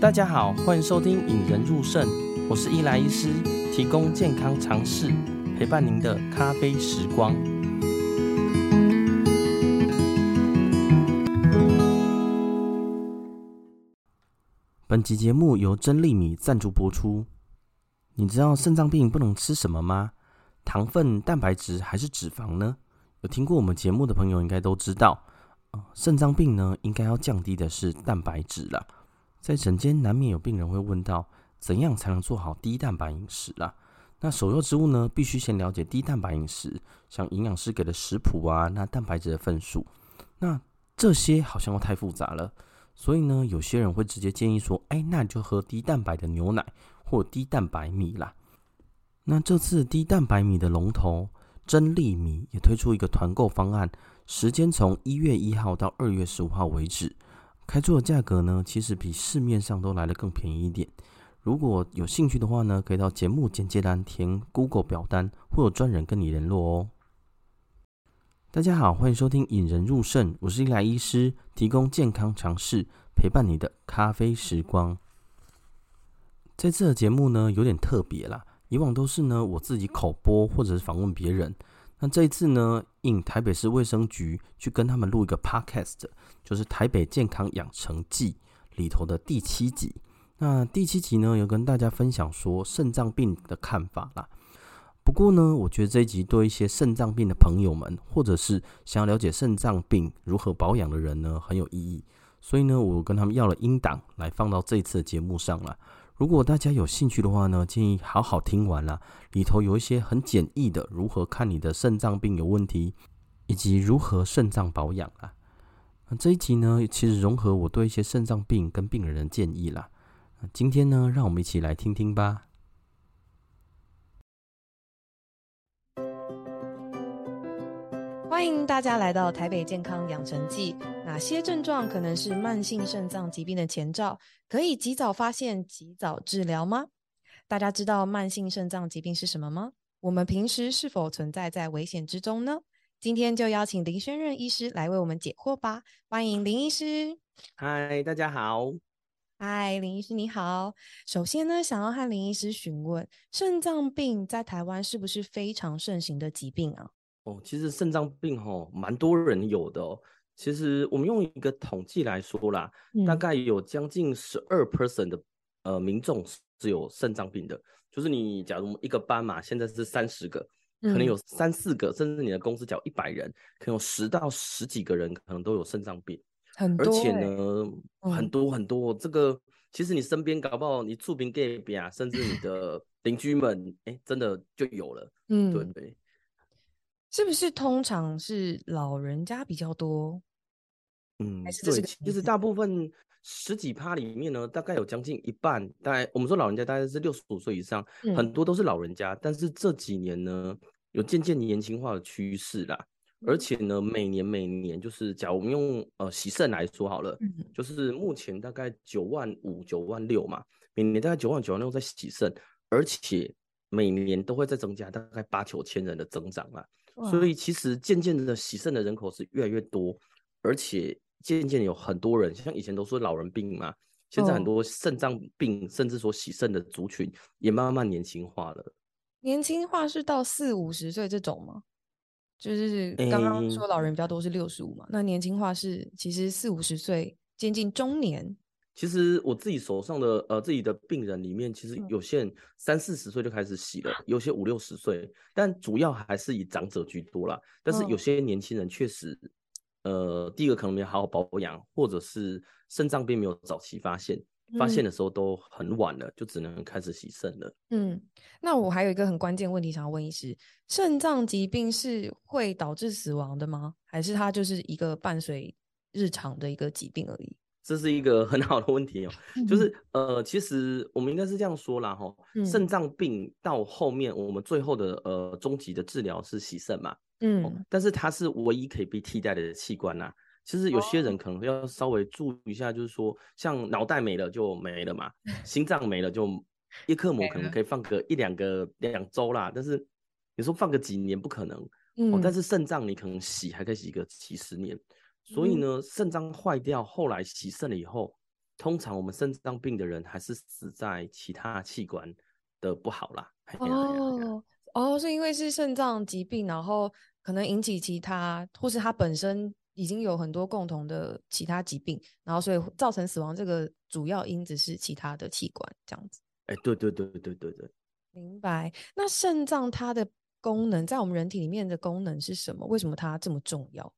大家好，欢迎收听《引人入肾》，我是伊莱医师，提供健康常识，陪伴您的咖啡时光。本集节目由珍粒米赞助播出。你知道肾脏病不能吃什么吗？糖分、蛋白质还是脂肪呢？有听过我们节目的朋友应该都知道，肾脏病呢，应该要降低的是蛋白质了。在诊间难免有病人会问到，怎样才能做好低蛋白饮食啦？那首要之物呢，必须先了解低蛋白饮食，像营养师给的食谱啊，那蛋白质的份数，那这些好像又太复杂了，所以呢，有些人会直接建议说，哎，那你就喝低蛋白的牛奶或低蛋白米啦。那这次低蛋白米的龙头珍粒米也推出一个团购方案，时间从一月一号到二月十五号为止。开出的价格呢，其实比市面上都来得更便宜一点。如果有兴趣的话呢，可以到节目简介栏填 Google 表单，会有专人跟你联络哦。大家好，欢迎收听引人入胜，我是伊莱医师，提供健康常识，陪伴你的咖啡时光。这次的节目呢，有点特别啦，以往都是呢我自己口播或者是访问别人。那这一次呢，应台北市卫生局去跟他们录一个 podcast，就是《台北健康养成记》里头的第七集。那第七集呢，有跟大家分享说肾脏病的看法啦。不过呢，我觉得这一集对一些肾脏病的朋友们，或者是想要了解肾脏病如何保养的人呢，很有意义。所以呢，我跟他们要了音档来放到这一次的节目上了。如果大家有兴趣的话呢，建议好好听完啦。里头有一些很简易的，如何看你的肾脏病有问题，以及如何肾脏保养啊。那这一集呢，其实融合我对一些肾脏病跟病人的建议啦。今天呢，让我们一起来听听吧。欢迎大家来到台北健康养成记。哪些症状可能是慢性肾脏疾病的前兆？可以及早发现、及早治疗吗？大家知道慢性肾脏疾病是什么吗？我们平时是否存在在危险之中呢？今天就邀请林轩任医师来为我们解惑吧。欢迎林医师。嗨，大家好。嗨，林医师你好。首先呢，想要和林医师询问，肾脏病在台湾是不是非常盛行的疾病啊？哦，其实肾脏病哦，蛮多人有的哦。其实我们用一个统计来说啦，嗯、大概有将近十二 percent 的呃民众是有肾脏病的。就是你假如一个班嘛，现在是三十个，可能有三四个，嗯、甚至你的公司叫一百人，可能有十到十几个人可能都有肾脏病。很多、欸，而且呢，嗯、很多很多。这个其实你身边搞不好你厝边隔壁啊，甚至你的邻居们，哎，真的就有了。嗯，对对。是不是通常是老人家比较多？嗯，对，其实大部分十几趴里面呢，大概有将近一半，大概我们说老人家大概是六十五岁以上，嗯、很多都是老人家。但是这几年呢，有渐渐年轻化的趋势啦。而且呢，每年每年就是，假如我们用呃喜肾来说好了，嗯、就是目前大概九万五、九万六嘛，每年大概九万九万六在喜肾，而且每年都会再增加大概八九千人的增长啊。所以其实渐渐的洗肾的人口是越来越多，而且渐渐有很多人，像以前都说老人病嘛，现在很多肾脏病，哦、甚至说洗肾的族群也慢慢年轻化了。年轻化是到四五十岁这种吗？就是刚刚说老人比较多是六十五嘛，欸、那年轻化是其实四五十岁接近中年。其实我自己手上的呃自己的病人里面，其实有些人三四十岁就开始洗了，有些五六十岁，但主要还是以长者居多啦。但是有些年轻人确实，呃，第一个可能没有好好保养，或者是肾脏病没有早期发现，发现的时候都很晚了，嗯、就只能开始洗肾了。嗯，那我还有一个很关键问题想要问医师：肾脏疾病是会导致死亡的吗？还是它就是一个伴随日常的一个疾病而已？这是一个很好的问题哦，就是呃，其实我们应该是这样说啦哈，肾脏病到后面我们最后的呃终极的治疗是洗肾嘛，嗯，但是它是唯一可以被替代的器官呐。其实有些人可能要稍微注意一下，就是说像脑袋没了就没了嘛，心脏没了就一克 膜可能可以放个一两个两周啦，但是你说放个几年不可能，哦，但是肾脏你可能洗还可以洗个几十年。所以呢，肾脏坏掉，后来洗肾了以后，通常我们肾脏病的人还是死在其他器官的不好啦。哦哦，是因为是肾脏疾病，然后可能引起其他，或是他本身已经有很多共同的其他疾病，然后所以造成死亡。这个主要因子是其他的器官，这样子。哎，对对对对对对，明白。那肾脏它的功能在我们人体里面的功能是什么？为什么它这么重要？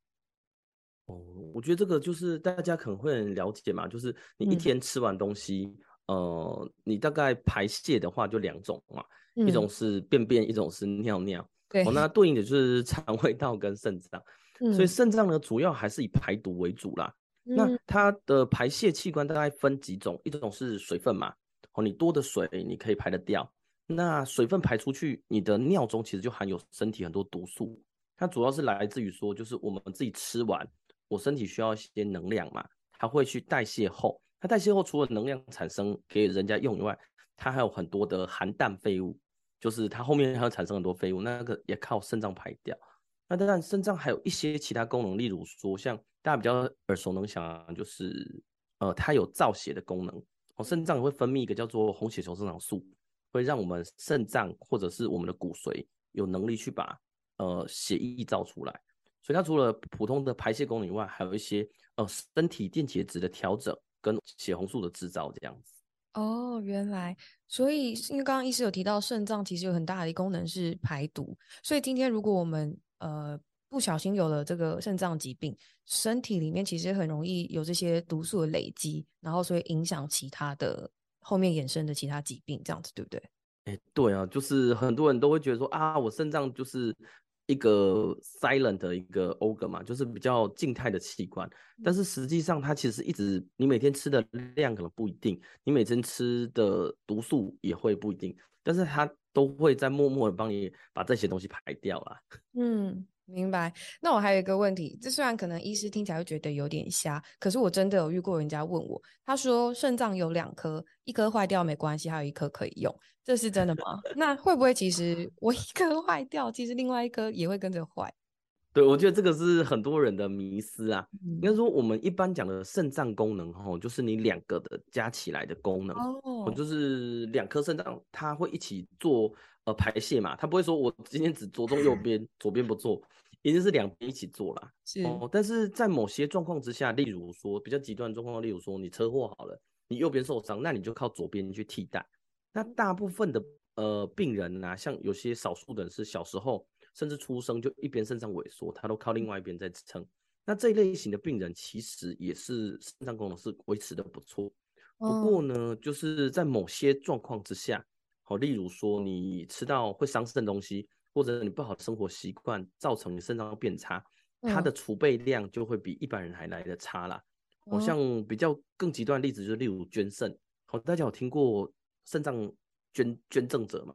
哦，我觉得这个就是大家可能会很了解嘛，就是你一天吃完东西，嗯、呃，你大概排泄的话就两种嘛，嗯、一种是便便，一种是尿尿。对，哦，那对应的就是肠胃道跟肾脏。嗯、所以肾脏呢，主要还是以排毒为主啦。嗯、那它的排泄器官大概分几种，一种是水分嘛，哦，你多的水你可以排得掉，那水分排出去，你的尿中其实就含有身体很多毒素，它主要是来自于说，就是我们自己吃完。我身体需要一些能量嘛，它会去代谢后，它代谢后除了能量产生给人家用以外，它还有很多的含氮废物，就是它后面还会产生很多废物，那个也靠肾脏排掉。那当然，肾脏还有一些其他功能，例如说像大家比较耳熟能详，啊就是呃，它有造血的功能。哦，肾脏会分泌一个叫做红血球生长素，会让我们肾脏或者是我们的骨髓有能力去把呃血液造出来。所以它除了普通的排泄功能以外，还有一些呃身体电解质的调整跟血红素的制造这样子。哦，原来，所以因为刚刚医师有提到肾脏其实有很大的一功能是排毒，所以今天如果我们呃不小心有了这个肾脏疾病，身体里面其实很容易有这些毒素的累积，然后所以影响其他的后面衍生的其他疾病，这样子对不对？哎，对啊，就是很多人都会觉得说啊，我肾脏就是。一个 silent 的一个 organ 嘛，就是比较静态的器官，但是实际上它其实一直，你每天吃的量可能不一定，你每天吃的毒素也会不一定，但是它都会在默默的帮你把这些东西排掉啦。嗯。明白。那我还有一个问题，这虽然可能医师听起来会觉得有点瞎，可是我真的有遇过人家问我，他说肾脏有两颗，一颗坏掉没关系，还有一颗可以用，这是真的吗？那会不会其实我一颗坏掉，其实另外一颗也会跟着坏？对，我觉得这个是很多人的迷思啊。应该说我们一般讲的肾脏功能，吼，就是你两个的加起来的功能，哦，就是两颗肾脏它会一起做呃排泄嘛，它不会说我今天只着重右边，左边不做。一定是两边一起做啦，是哦。但是在某些状况之下，例如说比较极端状况，例如说你车祸好了，你右边受伤，那你就靠左边去替代。那大部分的呃病人啊，像有些少数的人是小时候甚至出生就一边肾脏萎缩，他都靠另外一边在支撑。那这一类型的病人其实也是肾脏功能是维持的不错。不过呢，就是在某些状况之下，好，例如说你吃到会伤肾的东西。或者你不好的生活习惯造成你肾脏变差，它的储备量就会比一般人还来得差啦。好、嗯、像比较更极端的例子就是例如捐肾，好，大家有听过肾脏捐捐赠者吗？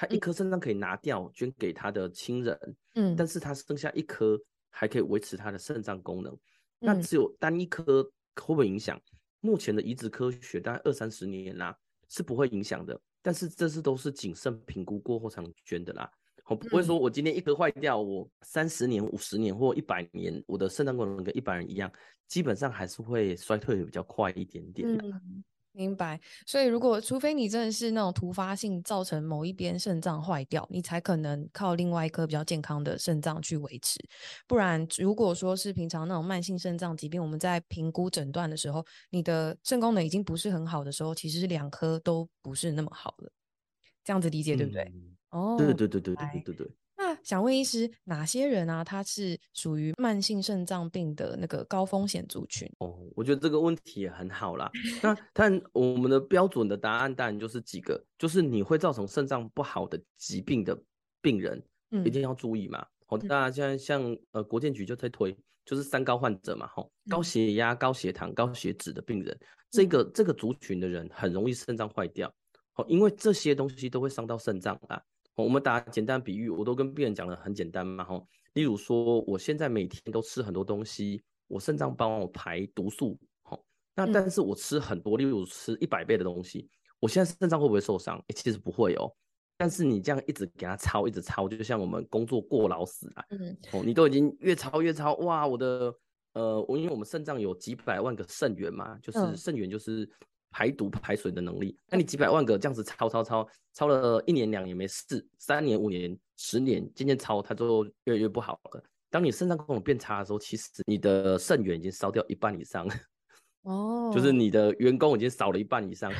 他一颗肾脏可以拿掉捐给他的亲人，嗯，但是他剩下一颗还可以维持他的肾脏功能。那只有单一颗会不会影响？目前的移植科学大概二三十年啦，是不会影响的。但是这是都是谨慎评估过后才能捐的啦。我不会说，我今天一颗坏掉，我三十年、五十年或一百年，我的肾脏功能跟一般人一样，基本上还是会衰退的比较快一点点。嗯，明白。所以，如果除非你真的是那种突发性造成某一边肾脏坏掉，你才可能靠另外一颗比较健康的肾脏去维持。不然，如果说是平常那种慢性肾脏疾病，我们在评估诊断的时候，你的肾功能已经不是很好的时候，其实是两颗都不是那么好了。这样子理解对不对？嗯哦，对对对对对对对对。那想问医师，哪些人啊，他是属于慢性肾脏病的那个高风险族群？哦，我觉得这个问题也很好啦。那但我们的标准的答案当然就是几个，就是你会造成肾脏不好的疾病的病人，嗯、一定要注意嘛。好、嗯，大家现在像呃国健局就在推，就是三高患者嘛，吼，高血压、高血糖、高血脂的病人，嗯、这个这个族群的人很容易肾脏坏掉，好，因为这些东西都会伤到肾脏啊。我们打简单比喻，我都跟病人讲的很简单嘛，吼，例如说，我现在每天都吃很多东西，我肾脏帮我排毒素，吼，那但是我吃很多，例如吃一百倍的东西，我现在肾脏会不会受伤？欸，其实不会哦，但是你这样一直给他抄，一直抄，就像我们工作过劳死啊，嗯，哦，你都已经越抄越抄，哇，我的呃，我因为我们肾脏有几百万个肾源嘛，就是肾源就是排毒排水的能力。那、嗯、你几百万个这样子超超超超了一年两年没事，三年五年十年，渐渐超它就越来越不好了。当你肾脏功能变差的时候，其实你的肾源已经烧掉一半以上，哦，就是你的员工已经少了一半以上，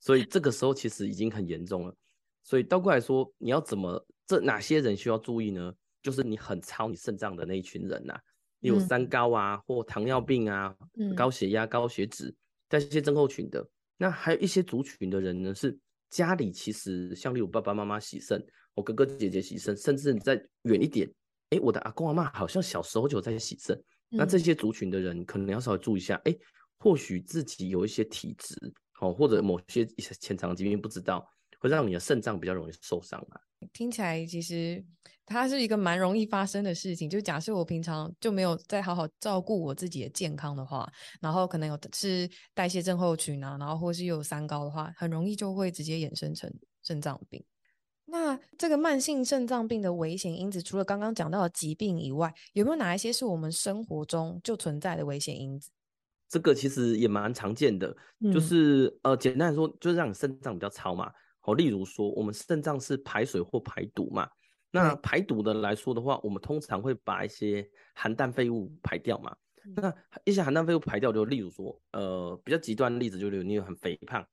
所以这个时候其实已经很严重了。所以倒过来说，你要怎么这哪些人需要注意呢？就是你很操你肾脏的那一群人呐、啊，你有三高啊，嗯、或糖尿病啊，嗯、高血压、高血脂，代谢症候群的。那还有一些族群的人呢，是家里其实像例如爸爸妈妈洗肾，我哥哥姐姐洗肾，甚至你再远一点，哎、欸，我的阿公阿妈好像小时候就在洗肾。嗯、那这些族群的人可能要稍微注意一下，哎、欸，或许自己有一些体质，哦，或者某些一些潜藏疾病不知道。会让你的肾脏比较容易受伤啊。听起来其实它是一个蛮容易发生的事情。就假设我平常就没有再好好照顾我自己的健康的话，然后可能有是代谢症候群啊，然后或是又有三高的话，很容易就会直接衍生成肾脏病。那这个慢性肾脏病的危险因子，除了刚刚讲到的疾病以外，有没有哪一些是我们生活中就存在的危险因子？这个其实也蛮常见的，嗯、就是呃，简单来说，就是让你肾脏比较糙嘛。好，例如说，我们肾脏是排水或排毒嘛？那排毒的来说的话，我们通常会把一些含氮废物排掉嘛。那一些含氮废物排掉，就例如说，呃，比较极端的例子，就是你有很肥胖，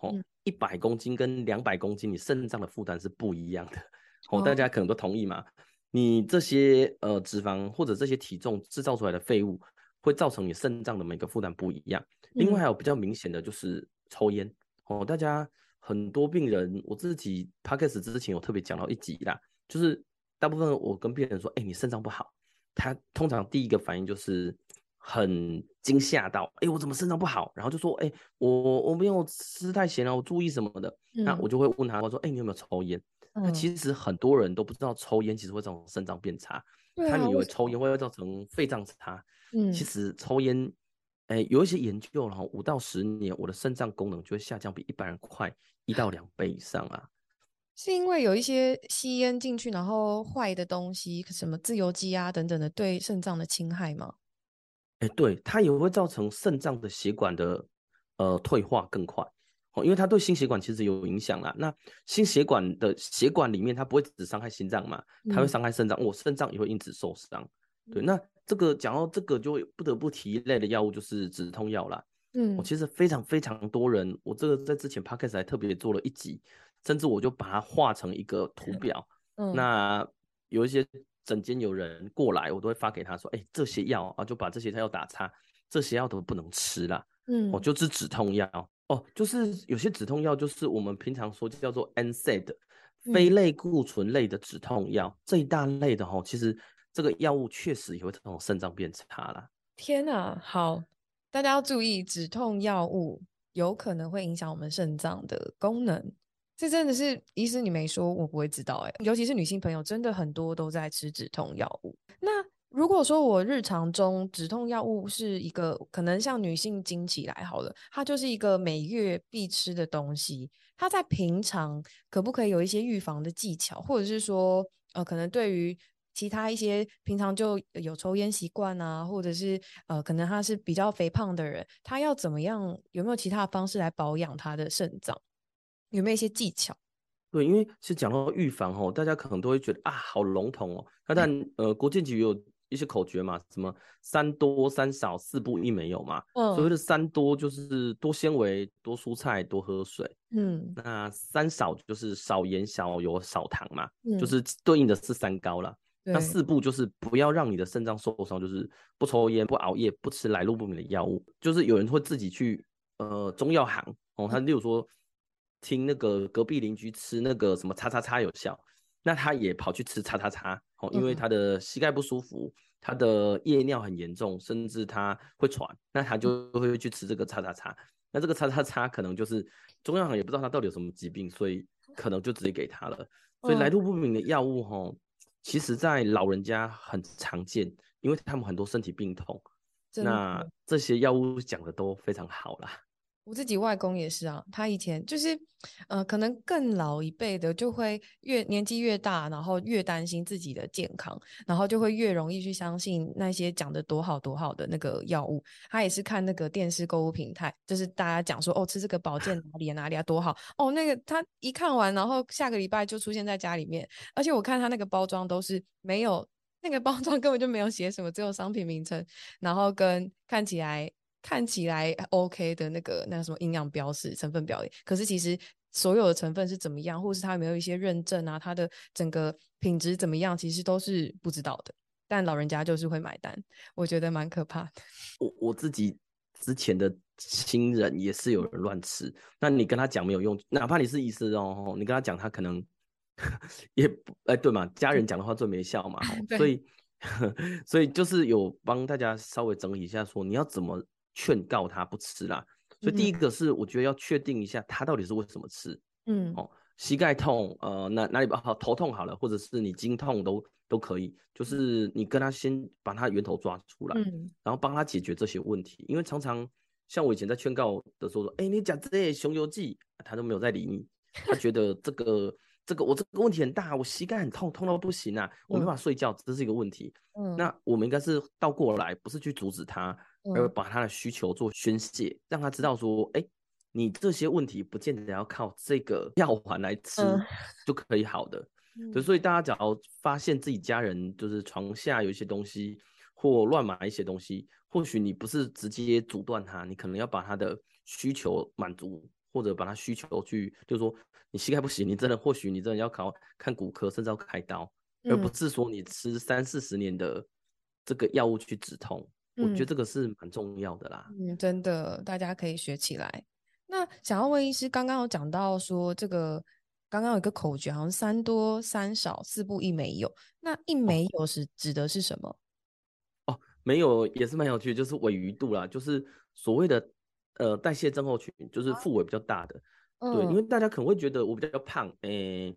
哦，一百公斤跟两百公斤，你肾脏的负担是不一样的。哦，大家可能都同意嘛？你这些呃脂肪或者这些体重制造出来的废物，会造成你肾脏的每个负担不一样。另外还有比较明显的就是抽烟哦，大家。很多病人，我自己 Podcast 之前有特别讲到一集啦，就是大部分我跟病人说，哎、欸，你肾脏不好，他通常第一个反应就是很惊吓到，哎、欸，我怎么肾脏不好？然后就说，哎、欸，我我没有吃太咸了，我注意什么的。嗯、那我就会问他，我说，哎、欸，你有没有抽烟？嗯、那其实很多人都不知道抽烟其实会造成肾脏变差，嗯、他们以为抽烟会造成肺脏差，嗯，其实抽烟。哎，有一些研究然后，五到十年，我的肾脏功能就会下降比一般人快一到两倍以上啊。是因为有一些吸烟进去，然后坏的东西，什么自由基啊等等的，对肾脏的侵害吗？哎，对，它也会造成肾脏的血管的呃退化更快哦，因为它对心血管其实有影响啦。那心血管的血管里面，它不会只伤害心脏嘛，它会伤害肾脏，我肾脏也会因此受伤。对，那。这个讲到这个，就不得不提一类的药物，就是止痛药啦。嗯，我其实非常非常多人，我这个在之前 Podcast 还特别做了一集，甚至我就把它画成一个图 表。嗯，那有一些诊间有人过来，我都会发给他说：“哎，这些药啊，就把这些他要打叉，这些药都不能吃啦。”嗯，哦，就是止痛药哦，就是有些止痛药，就是我们平常说叫做 NSAID，非类固醇类的止痛药，嗯、这一大类的哈，其实。这个药物确实也会造成肾脏变差啦。天哪，好，大家要注意，止痛药物有可能会影响我们肾脏的功能。这真的是，医师你没说，我不会知道哎。尤其是女性朋友，真的很多都在吃止痛药物。那如果说我日常中止痛药物是一个可能像女性经期来好了，它就是一个每月必吃的东西。它在平常可不可以有一些预防的技巧，或者是说，呃，可能对于其他一些平常就有抽烟习惯啊，或者是呃，可能他是比较肥胖的人，他要怎么样？有没有其他的方式来保养他的肾脏？有没有一些技巧？对，因为是讲到预防哦，大家可能都会觉得啊，好笼统哦。那但呃，国健局有一些口诀嘛，什么三多三少四不一没有嘛。嗯。所谓的三多就是多纤维、多蔬菜、多喝水。嗯。那三少就是少盐、少油、少糖嘛，嗯、就是对应的是三高啦。那四步就是不要让你的肾脏受伤，就是不抽烟、不熬夜、不吃来路不明的药物。就是有人会自己去呃中药行哦，他例如说听那个隔壁邻居吃那个什么叉叉叉有效，那他也跑去吃叉叉叉哦，因为他的膝盖不舒服，他的夜尿很严重，甚至他会喘，那他就会去吃这个叉叉叉。那这个叉叉叉可能就是中药行也不知道他到底有什么疾病，所以可能就直接给他了。所以来路不明的药物哈。其实，在老人家很常见，因为他们很多身体病痛，那这些药物讲的都非常好啦。我自己外公也是啊，他以前就是，呃，可能更老一辈的就会越年纪越大，然后越担心自己的健康，然后就会越容易去相信那些讲的多好多好的那个药物。他也是看那个电视购物平台，就是大家讲说哦，吃这个保健哪里啊哪里啊多好哦，那个他一看完，然后下个礼拜就出现在家里面，而且我看他那个包装都是没有那个包装 根本就没有写什么，只有商品名称，然后跟看起来。看起来 OK 的那个那个什么营养标识、成分表里，可是其实所有的成分是怎么样，或是它有没有一些认证啊，它的整个品质怎么样，其实都是不知道的。但老人家就是会买单，我觉得蛮可怕的。我我自己之前的亲人也是有人乱吃，那你跟他讲没有用，哪怕你是医师哦，你跟他讲，他可能 也不哎对嘛，家人讲的话最没效嘛，所以 所以就是有帮大家稍微整理一下，说你要怎么。劝告他不吃啦，所以第一个是我觉得要确定一下他到底是为什么吃，嗯，哦，膝盖痛，呃，哪哪里不好，头痛好了，或者是你经痛都都可以，就是你跟他先把他源头抓出来，嗯，然后帮他解决这些问题，因为常常像我以前在劝告的时候说，哎、欸，你讲这些熊油剂，他都没有在理你，他觉得这个这个我这个问题很大，我膝盖很痛，痛到不行啊，我没办法睡觉，这是一个问题，嗯，那我们应该是倒过来，不是去阻止他。而把他的需求做宣泄，让他知道说，哎、欸，你这些问题不见得要靠这个药丸来吃 就可以好的。对，所以大家只要发现自己家人就是床下有一些东西或乱买一些东西，或许你不是直接阻断他，你可能要把他的需求满足，或者把他需求去，就是说你膝盖不行，你真的或许你真的要考看骨科，甚至要开刀，而不是说你吃三四十年的这个药物去止痛。我觉得这个是蛮重要的啦。嗯，真的，大家可以学起来。那想要问医师，刚刚有讲到说这个，刚刚有一个口诀，好像三多三少，四不一没有。那一没有是指的是什么？哦，哦，没有也是蛮有趣的，就是尾鱼肚啦，就是所谓的呃代谢症候群，就是腹围比较大的。啊、对，因为大家可能会觉得我比较胖，诶、欸。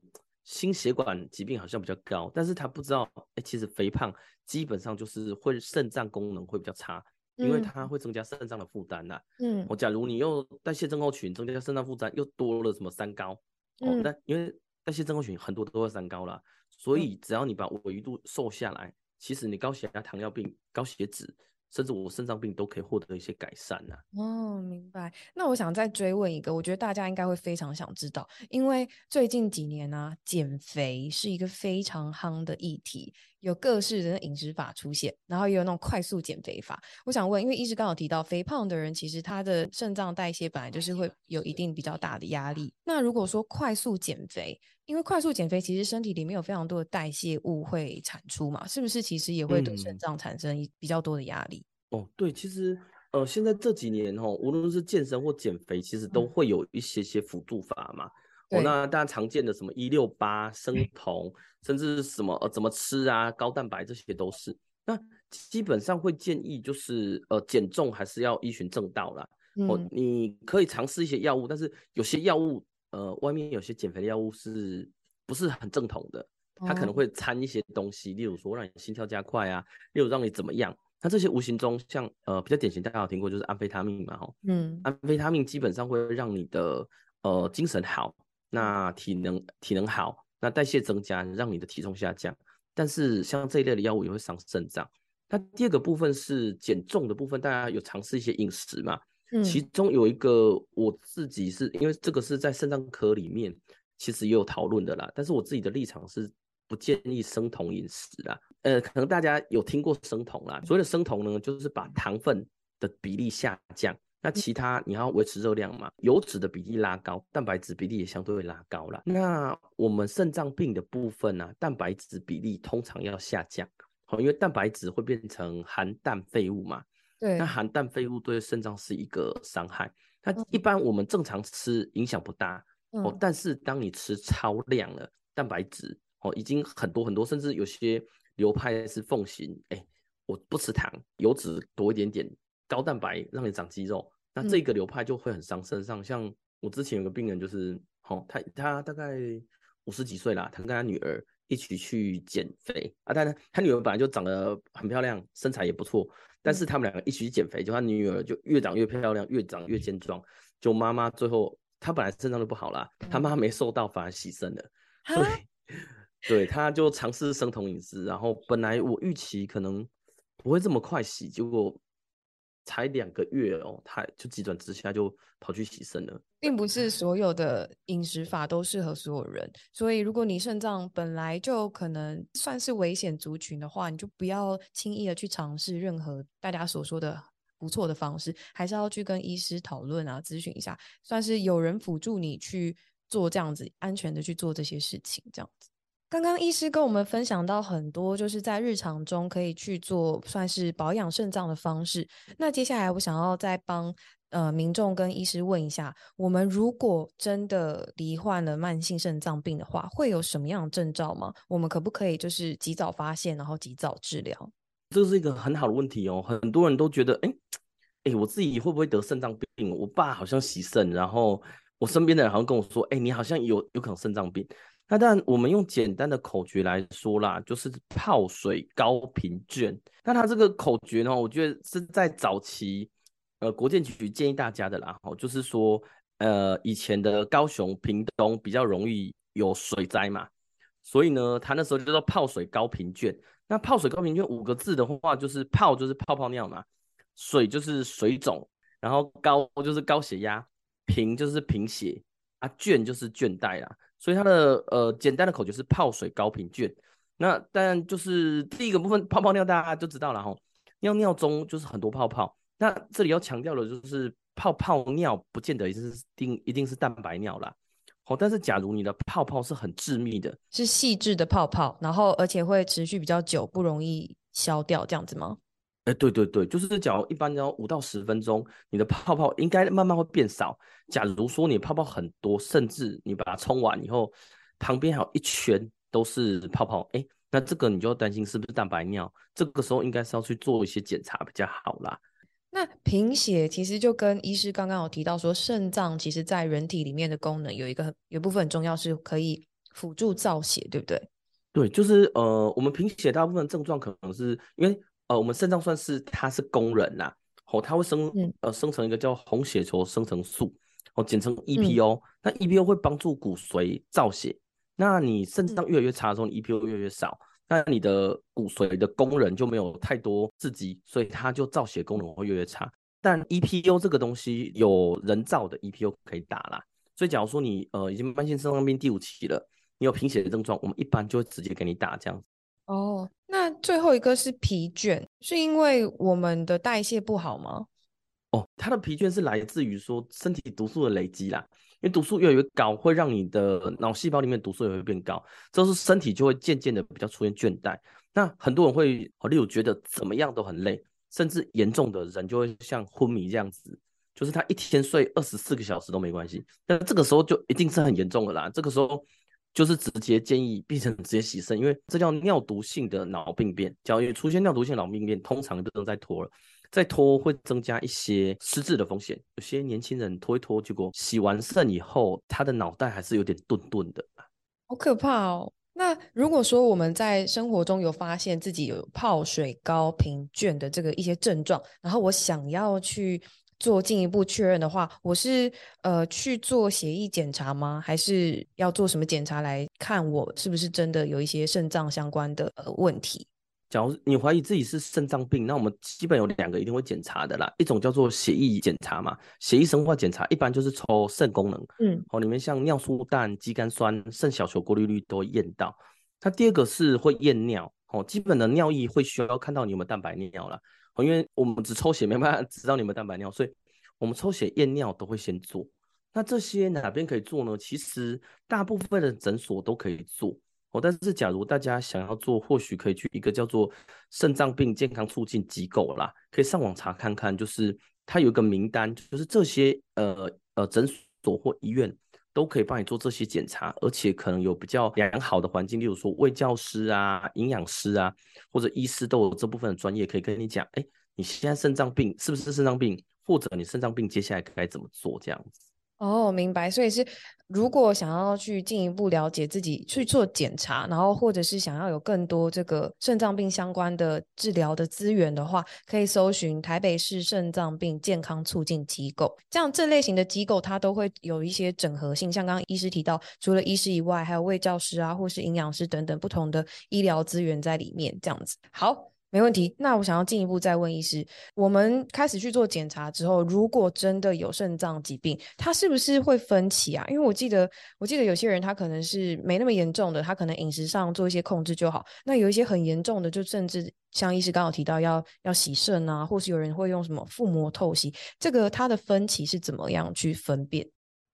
心血管疾病好像比较高，但是他不知道，哎、欸，其实肥胖基本上就是会肾脏功能会比较差，嗯、因为它会增加肾脏的负担呐。嗯，我假如你又代谢症候群，增加肾脏负担，又多了什么三高，嗯、哦，那因为代谢症候群很多都会三高啦，所以只要你把维度瘦下来，其实你高血压、糖尿病、高血脂。甚至我肾脏病都可以获得一些改善呢、哦，明白。那我想再追问一个，我觉得大家应该会非常想知道，因为最近几年呢、啊，减肥是一个非常夯的议题，有各式的饮食法出现，然后也有那种快速减肥法。我想问，因为医师刚好提到，肥胖的人其实他的肾脏代谢本来就是会有一定比较大的压力。那如果说快速减肥，因为快速减肥其实身体里面有非常多的代谢物会产出嘛，是不是？其实也会对肾脏产生比较多的压力。嗯、哦，对，其实呃，现在这几年哦，无论是健身或减肥，其实都会有一些些辅助法嘛。嗯、哦，那大家常见的什么一六八、生酮，甚至是什么呃怎么吃啊，高蛋白这些都是。那基本上会建议就是呃减重还是要依循正道啦。嗯、哦，你可以尝试一些药物，但是有些药物。呃，外面有些减肥的药物是不是很正统的？它可能会掺一些东西，例如说让你心跳加快啊，例如让你怎么样？那这些无形中像呃比较典型，大家有听过就是安非他命嘛，吼，嗯，安非他命基本上会让你的呃精神好，那体能体能好，那代谢增加，让你的体重下降。但是像这一类的药物也会伤肾脏。那第二个部分是减重的部分，大家有尝试一些饮食嘛？其中有一个我自己是因为这个是在肾脏科里面，其实也有讨论的啦。但是我自己的立场是不建议生酮饮食啦。呃，可能大家有听过生酮啦。所谓的生酮呢，就是把糖分的比例下降，那其他你要维持热量嘛，油脂的比例拉高，蛋白质比例也相对会拉高了。那我们肾脏病的部分呢，蛋白质比例通常要下降，好，因为蛋白质会变成含氮废物嘛。对，那含氮废物对肾脏是一个伤害。那一般我们正常吃影响不大，嗯、哦，但是当你吃超量了蛋白质哦，已经很多很多，甚至有些流派是奉行，哎、欸，我不吃糖，油脂多一点点，高蛋白让你长肌肉。那这个流派就会很伤肾上。嗯、像我之前有个病人就是，哦，他他大概五十几岁啦，他跟他女儿一起去减肥啊。但是他女儿本来就长得很漂亮，身材也不错，但是他们两个一起去减肥，就他女儿就越长越漂亮，越长越健壮。就妈妈最后，她本来肾脏就不好啦，他妈没瘦到，反而牺牲了。对，对，他就尝试生酮饮食，然后本来我预期可能不会这么快洗，结果。才两个月哦，他就急转直下就跑去洗肾了。并不是所有的饮食法都适合所有人，所以如果你肾脏本来就可能算是危险族群的话，你就不要轻易的去尝试任何大家所说的不错的方式，还是要去跟医师讨论啊，咨询一下，算是有人辅助你去做这样子安全的去做这些事情，这样子。刚刚医师跟我们分享到很多，就是在日常中可以去做算是保养肾脏的方式。那接下来我想要再帮呃民众跟医师问一下，我们如果真的罹患了慢性肾脏病的话，会有什么样的征兆吗？我们可不可以就是及早发现，然后及早治疗？这是一个很好的问题哦。很多人都觉得，哎哎，我自己会不会得肾脏病？我爸好像洗肾，然后我身边的人好像跟我说，哎，你好像有有可能肾脏病。那当然，我们用简单的口诀来说啦，就是泡水高频卷。那它这个口诀呢，我觉得是在早期，呃，国健局建议大家的啦，吼，就是说，呃，以前的高雄、屏东比较容易有水灾嘛，所以呢，他那时候就叫做泡水高频卷。那泡水高频卷五个字的话，就是泡就是泡泡尿嘛，水就是水肿，然后高就是高血压，平就是贫血啊，倦就是倦怠啦。所以它的呃简单的口诀是泡水高频卷，那当然就是第一个部分泡泡尿大家就知道了哈，尿尿中就是很多泡泡，那这里要强调的就是泡泡尿不见得一定是定一定是蛋白尿啦，好，但是假如你的泡泡是很致密的，是细致的泡泡，然后而且会持续比较久，不容易消掉这样子吗？哎，对对对，就是这脚一般要五到十分钟，你的泡泡应该慢慢会变少。假如说你泡泡很多，甚至你把它冲完以后，旁边还有一圈都是泡泡，哎，那这个你就要担心是不是蛋白尿。这个时候应该是要去做一些检查比较好啦。那贫血其实就跟医师刚刚有提到说，肾脏其实在人体里面的功能有一个有一部分很重要，是可以辅助造血，对不对？对，就是呃，我们贫血大部分症状可能是因为。呃，我们肾脏算是它是工人呐，哦，它会生呃生成一个叫红血球生成素，哦，简称 EPO，嗯。那 EPO 会帮助骨髓造血。那你肾脏越来越差的时候，你 EPO 越来越少，那你的骨髓的功能就没有太多刺激，所以它就造血功能会越来越差。但 EPO 这个东西有人造的 EPO 可以打啦，所以假如说你呃已经慢性肾脏病第五期了，你有贫血的症状，我们一般就会直接给你打这样子。哦，那最后一个是疲倦，是因为我们的代谢不好吗？哦，他的疲倦是来自于说身体毒素的累积啦，因为毒素越来越高，会让你的脑细胞里面毒素也会变高，这是身体就会渐渐的比较出现倦怠。那很多人会，例如觉得怎么样都很累，甚至严重的人就会像昏迷这样子，就是他一天睡二十四个小时都没关系，但这个时候就一定是很严重的啦，这个时候。就是直接建议病人 直接洗肾，因为这叫尿毒性的脑病变。假如出现尿毒性脑病变，通常不能再拖了，再拖会增加一些失智的风险。有些年轻人拖一拖，结果洗完肾以后，他的脑袋还是有点钝钝的，好可怕哦。那如果说我们在生活中有发现自己有泡水高频倦的这个一些症状，然后我想要去。做进一步确认的话，我是呃去做血液检查吗？还是要做什么检查来看我是不是真的有一些肾脏相关的呃问题？假如你怀疑自己是肾脏病，那我们基本有两个一定会检查的啦。一种叫做血液检查嘛，血液生化检查一般就是抽肾功能，嗯，哦，里面像尿素氮、肌酐酸、肾小球过滤率都会验到。那第二个是会验尿，哦，基本的尿液会需要看到你有没有蛋白尿因为我们只抽血没办法知道你们蛋白尿，所以我们抽血验尿都会先做。那这些哪边可以做呢？其实大部分的诊所都可以做哦。但是假如大家想要做，或许可以去一个叫做肾脏病健康促进机构啦，可以上网查看看，就是它有一个名单，就是这些呃呃诊所或医院都可以帮你做这些检查，而且可能有比较良好的环境，例如说卫教师啊、营养师啊或者医师都有这部分的专业可以跟你讲，哎。你现在肾脏病是不是肾脏病？或者你肾脏病接下来该怎么做？这样子哦，明白。所以是如果想要去进一步了解自己去做检查，然后或者是想要有更多这个肾脏病相关的治疗的资源的话，可以搜寻台北市肾脏病健康促进机构。这样这类型的机构，它都会有一些整合性，像刚刚医师提到，除了医师以外，还有卫教师啊，或是营养师等等不同的医疗资源在里面。这样子，好。没问题。那我想要进一步再问医师，我们开始去做检查之后，如果真的有肾脏疾病，它是不是会分期啊？因为我记得，我记得有些人他可能是没那么严重的，他可能饮食上做一些控制就好。那有一些很严重的，就甚至像医师刚好提到要要洗肾啊，或是有人会用什么腹膜透析，这个它的分期是怎么样去分辨？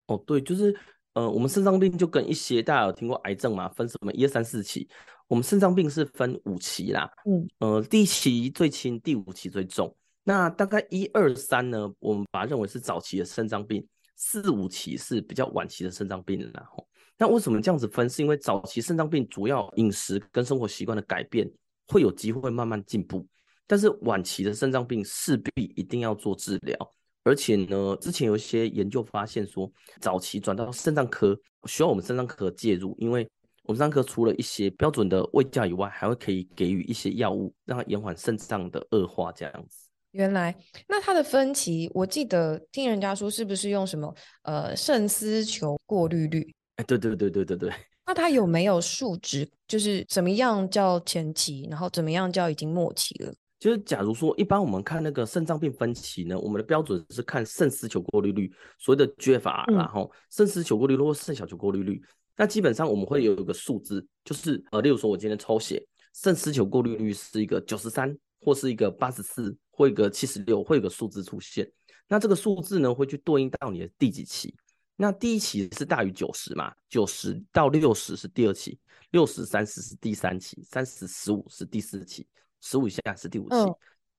哦，对，就是呃，我们肾脏病就跟一些大家有听过癌症嘛，分什么一二三四期。我们肾脏病是分五期啦，嗯，呃，第一期最轻，第五期最重。那大概一二三呢，我们把它认为是早期的肾脏病，四五期是比较晚期的肾脏病了。然后，那为什么这样子分？是因为早期肾脏病主要饮食跟生活习惯的改变会有机会慢慢进步，但是晚期的肾脏病势必一定要做治疗，而且呢，之前有一些研究发现说，早期转到肾脏科需要我们肾脏科介入，因为。我们肾脏科除了一些标准的卫教以外，还会可以给予一些药物，让它延缓肾脏的恶化，这样子。原来，那它的分歧，我记得听人家说，是不是用什么呃肾丝球过滤率？哎，对对对对对对。那它有没有数值？就是怎么样叫前期，然后怎么样叫已经末期了？就是假如说，一般我们看那个肾脏病分期呢，我们的标准是看肾丝球过滤率，所谓的 GFR，然后肾丝球过滤率或肾小球过滤率。那基本上我们会有一个数字，就是呃，例如说我今天抽血，肾丝球过滤率是一个九十三，或是一个八十四，或一个七十六，会有个数字出现。那这个数字呢，会去对应到你的第几期。那第一期是大于九十嘛，九十到六十是第二期，六十三十是第三期，三十十五是第四期，十五以下是第五期。嗯、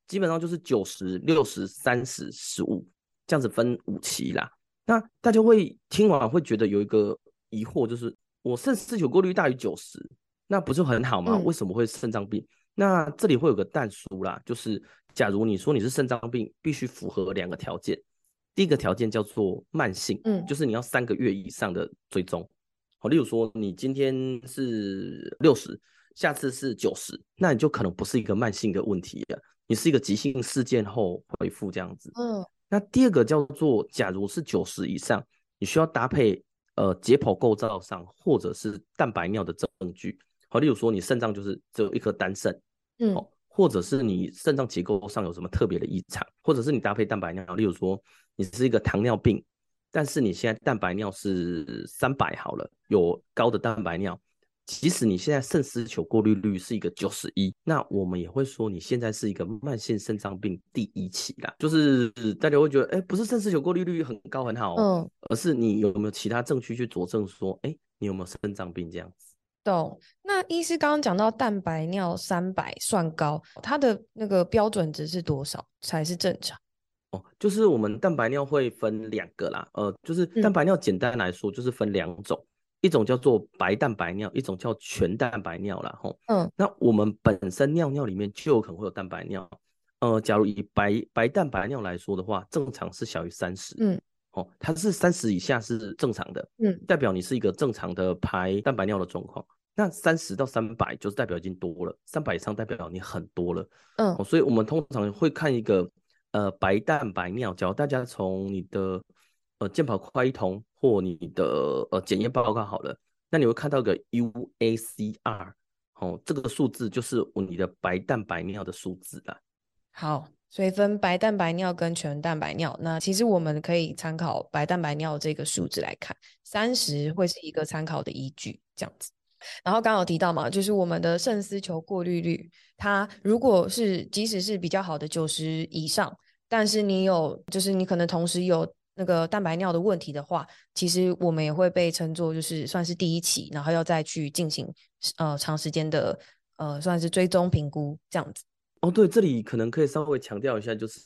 基本上就是九十六十三十十五这样子分五期啦。那大家会听完会觉得有一个。疑惑就是我肾丝球过滤大于九十，那不是很好吗？为什么会肾脏病？嗯、那这里会有个但书啦，就是假如你说你是肾脏病，必须符合两个条件。第一个条件叫做慢性，嗯，就是你要三个月以上的追踪。好，例如说你今天是六十，下次是九十，那你就可能不是一个慢性的问题了，你是一个急性事件后恢复这样子。嗯，那第二个叫做假如是九十以上，你需要搭配。呃，解剖构造上，或者是蛋白尿的证据，好，例如说你肾脏就是只有一颗单肾，嗯，或者是你肾脏结构上有什么特别的异常，或者是你搭配蛋白尿，例如说你是一个糖尿病，但是你现在蛋白尿是三百好了，有高的蛋白尿。即使你现在肾丝球过滤率是一个九十一，那我们也会说你现在是一个慢性肾脏病第一期啦。就是大家会觉得，哎、欸，不是肾丝球过滤率很高很好，嗯，而是你有没有其他证据去佐证说，哎、欸，你有没有肾脏病这样子？懂。那医师刚刚讲到蛋白尿三百算高，它的那个标准值是多少才是正常？哦，就是我们蛋白尿会分两个啦，呃，就是蛋白尿简单来说就是分两种。嗯一种叫做白蛋白尿，一种叫全蛋白尿啦。吼。嗯，那我们本身尿尿里面就有可能会有蛋白尿。呃，假如以白白蛋白尿来说的话，正常是小于三十。嗯，哦，它是三十以下是正常的。嗯，代表你是一个正常的排蛋白尿的状况。那三十到三百就是代表已经多了，三百以上代表你很多了。嗯，哦，所以我们通常会看一个呃白蛋白尿，假如大家从你的。呃，健跑快一通或你的呃检验报告好了，那你会看到个 UACR，哦，这个数字就是你的白蛋白尿的数字啦。好，所以分白蛋白尿跟全蛋白尿，那其实我们可以参考白蛋白尿这个数字来看，三十会是一个参考的依据，这样子。然后刚刚提到嘛，就是我们的肾丝球过滤率，它如果是即使是比较好的九十以上，但是你有，就是你可能同时有。那个蛋白尿的问题的话，其实我们也会被称作就是算是第一期，然后要再去进行呃长时间的呃算是追踪评估这样子。哦，对，这里可能可以稍微强调一下，就是